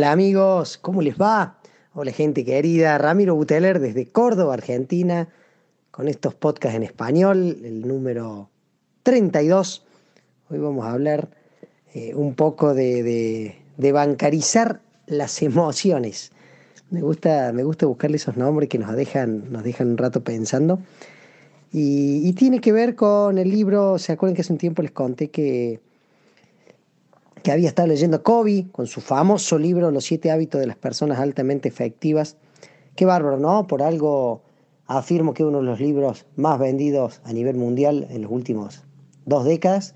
Hola amigos, ¿cómo les va? Hola gente querida, Ramiro Buteler desde Córdoba, Argentina, con estos podcasts en español, el número 32. Hoy vamos a hablar eh, un poco de, bancarizar las emociones. Me gusta, me gusta buscarle esos nombres que nos dejan, nos dejan un rato pensando. Y, y tiene que ver con el libro, ¿se acuerdan que hace un tiempo les conté que que había estado leyendo Kobe con su famoso libro Los siete hábitos de las personas altamente efectivas. Qué bárbaro, ¿no? Por algo afirmo que es uno de los libros más vendidos a nivel mundial en los últimos dos décadas,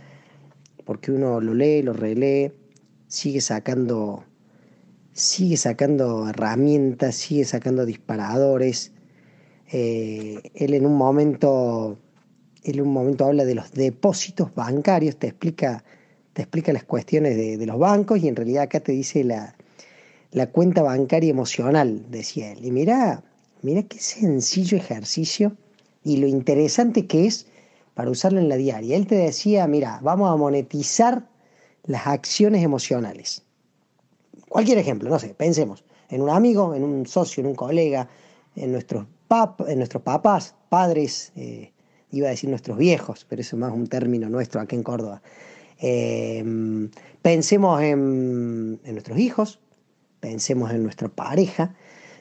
porque uno lo lee, lo relee, sigue sacando, sigue sacando herramientas, sigue sacando disparadores. Eh, él en un momento, él en un momento habla de los depósitos bancarios, te explica te explica las cuestiones de, los bancos y en realidad acá te dice la, cuenta bancaria emocional, decía él. Y mira, mira qué sencillo ejercicio y lo interesante que es para usarlo en la diaria. Él te decía, mira, vamos a monetizar las acciones emocionales. Cualquier ejemplo, no sé, pensemos en un amigo, en un socio, en un colega, en nuestros, pap en nuestros papás, padres, eh, iba a decir nuestros viejos, pero eso es más un término nuestro aquí en Córdoba. Em, pensemos en, nuestros hijos, pensemos en nuestra pareja.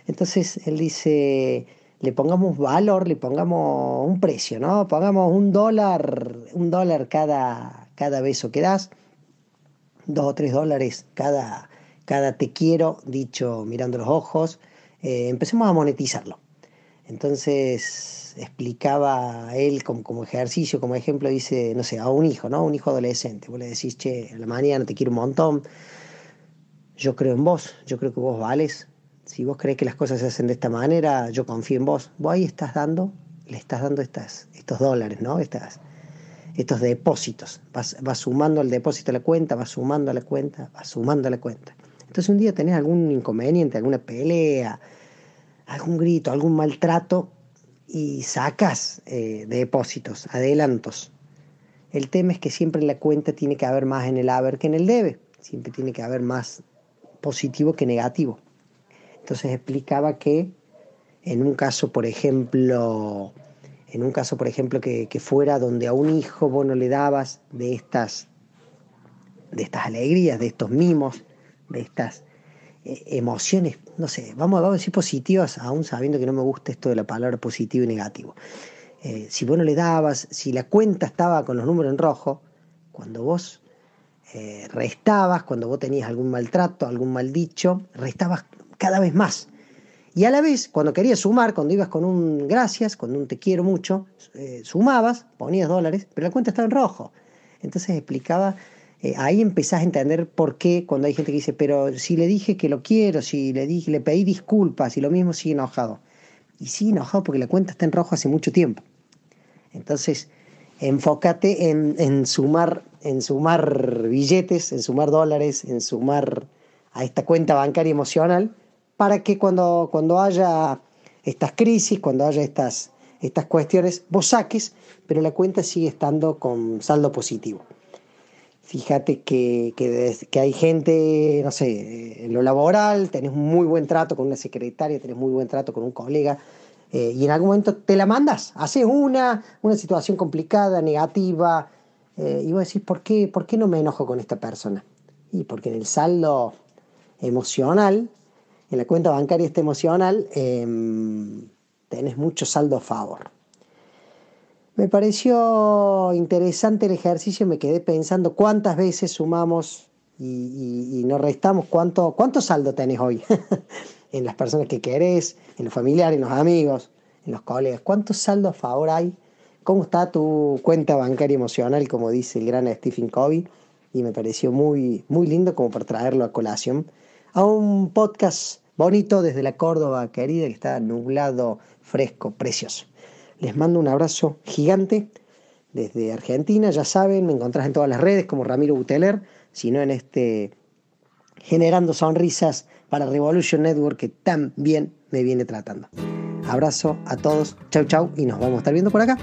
Entonces él dice, le pongamos valor, le pongamos un precio, ¿no? Pongamos un dólar, un dólar cada, cada beso que das, dos o tres dólares cada, cada te quiero, dicho mirando los ojos. Eh, empecemos a monetizarlo. Entonces explicaba él como, ejercicio, como ejemplo, dice, no sé, a un hijo, ¿no? Un hijo adolescente. Vos le decís, che, en la mañana te quiero un montón. Yo creo en vos, yo creo que vos vales. Si vos crees que las cosas se hacen de esta manera, yo confío en vos. Vos ahí estás dando, le estás dando estas, estos dólares, ¿no? Estas, estos depósitos. Vas, vas sumando el depósito a la cuenta, vas sumando a la cuenta, vas sumando a la cuenta. Entonces un día tenés algún inconveniente, alguna pelea, algún grito, algún maltrato, y sacas eh, depósitos, adelantos. El tema es que siempre en la cuenta tiene que haber más en el haber que en el debe, siempre tiene que haber más positivo que negativo. Entonces explicaba que en un caso, por ejemplo, en un caso, por ejemplo, que, que fuera donde a un hijo vos no le dabas de estas, de estas alegrías, de estos mimos, de estas emociones, no sé, vamos, a decir positivas, aún sabiendo que no me gusta esto de la palabra positivo y negativo. Eh, si vos no le dabas, si la cuenta estaba con los números en rojo, cuando vos eh, restabas, cuando vos tenías algún maltrato, algún mal dicho, restabas cada vez más. Y a la vez, cuando querías sumar, cuando ibas con un gracias, con un te quiero mucho, sumabas, ponías dólares, pero la cuenta estaba en rojo. Entonces explicaba eh, ahí empezás a entender por qué cuando hay gente que dice, pero si le dije que lo quiero, si le dije, le pedí disculpas y lo mismo sigue enojado. Y sigue enojado porque la cuenta está en rojo hace mucho tiempo. Entonces, enfócate en, sumar, en sumar billetes, en sumar dólares, en sumar a esta cuenta bancaria emocional, para que cuando, cuando haya estas crisis, cuando haya estas, estas cuestiones, vos saques, pero la cuenta sigue estando con saldo positivo. Fíjate que, que, hay gente, no sé, en lo laboral, tenés muy buen trato con una secretaria, tenés muy buen trato con un colega, eh, y en algún momento te la mandas, haces una, una situación complicada, negativa, eh, y vos decís, ¿por qué, ¿por qué no me enojo con esta persona? Y porque en el saldo emocional, en la cuenta bancaria este emocional, em, tenés mucho saldo a favor. Me pareció interesante el ejercicio, me quedé pensando cuántas veces sumamos y, nos restamos, cuánto, cuánto saldo tenés hoy en las personas que querés, en los familiares, en los amigos, en los colegas, cuánto saldo a favor hay, cómo está tu cuenta bancaria emocional, como dice el gran Stephen Covey, y me pareció muy, muy lindo como para traerlo a colación a un podcast bonito desde la Córdoba querida que está nublado, fresco, precioso. Les mando un abrazo gigante desde Argentina, ya saben, me encontrás en todas las redes como Ramiro Buteler, sino en este generando sonrisas para Revolution Network que tan bien me viene tratando. Abrazo a todos, chau chau y nos vamos a estar viendo por acá.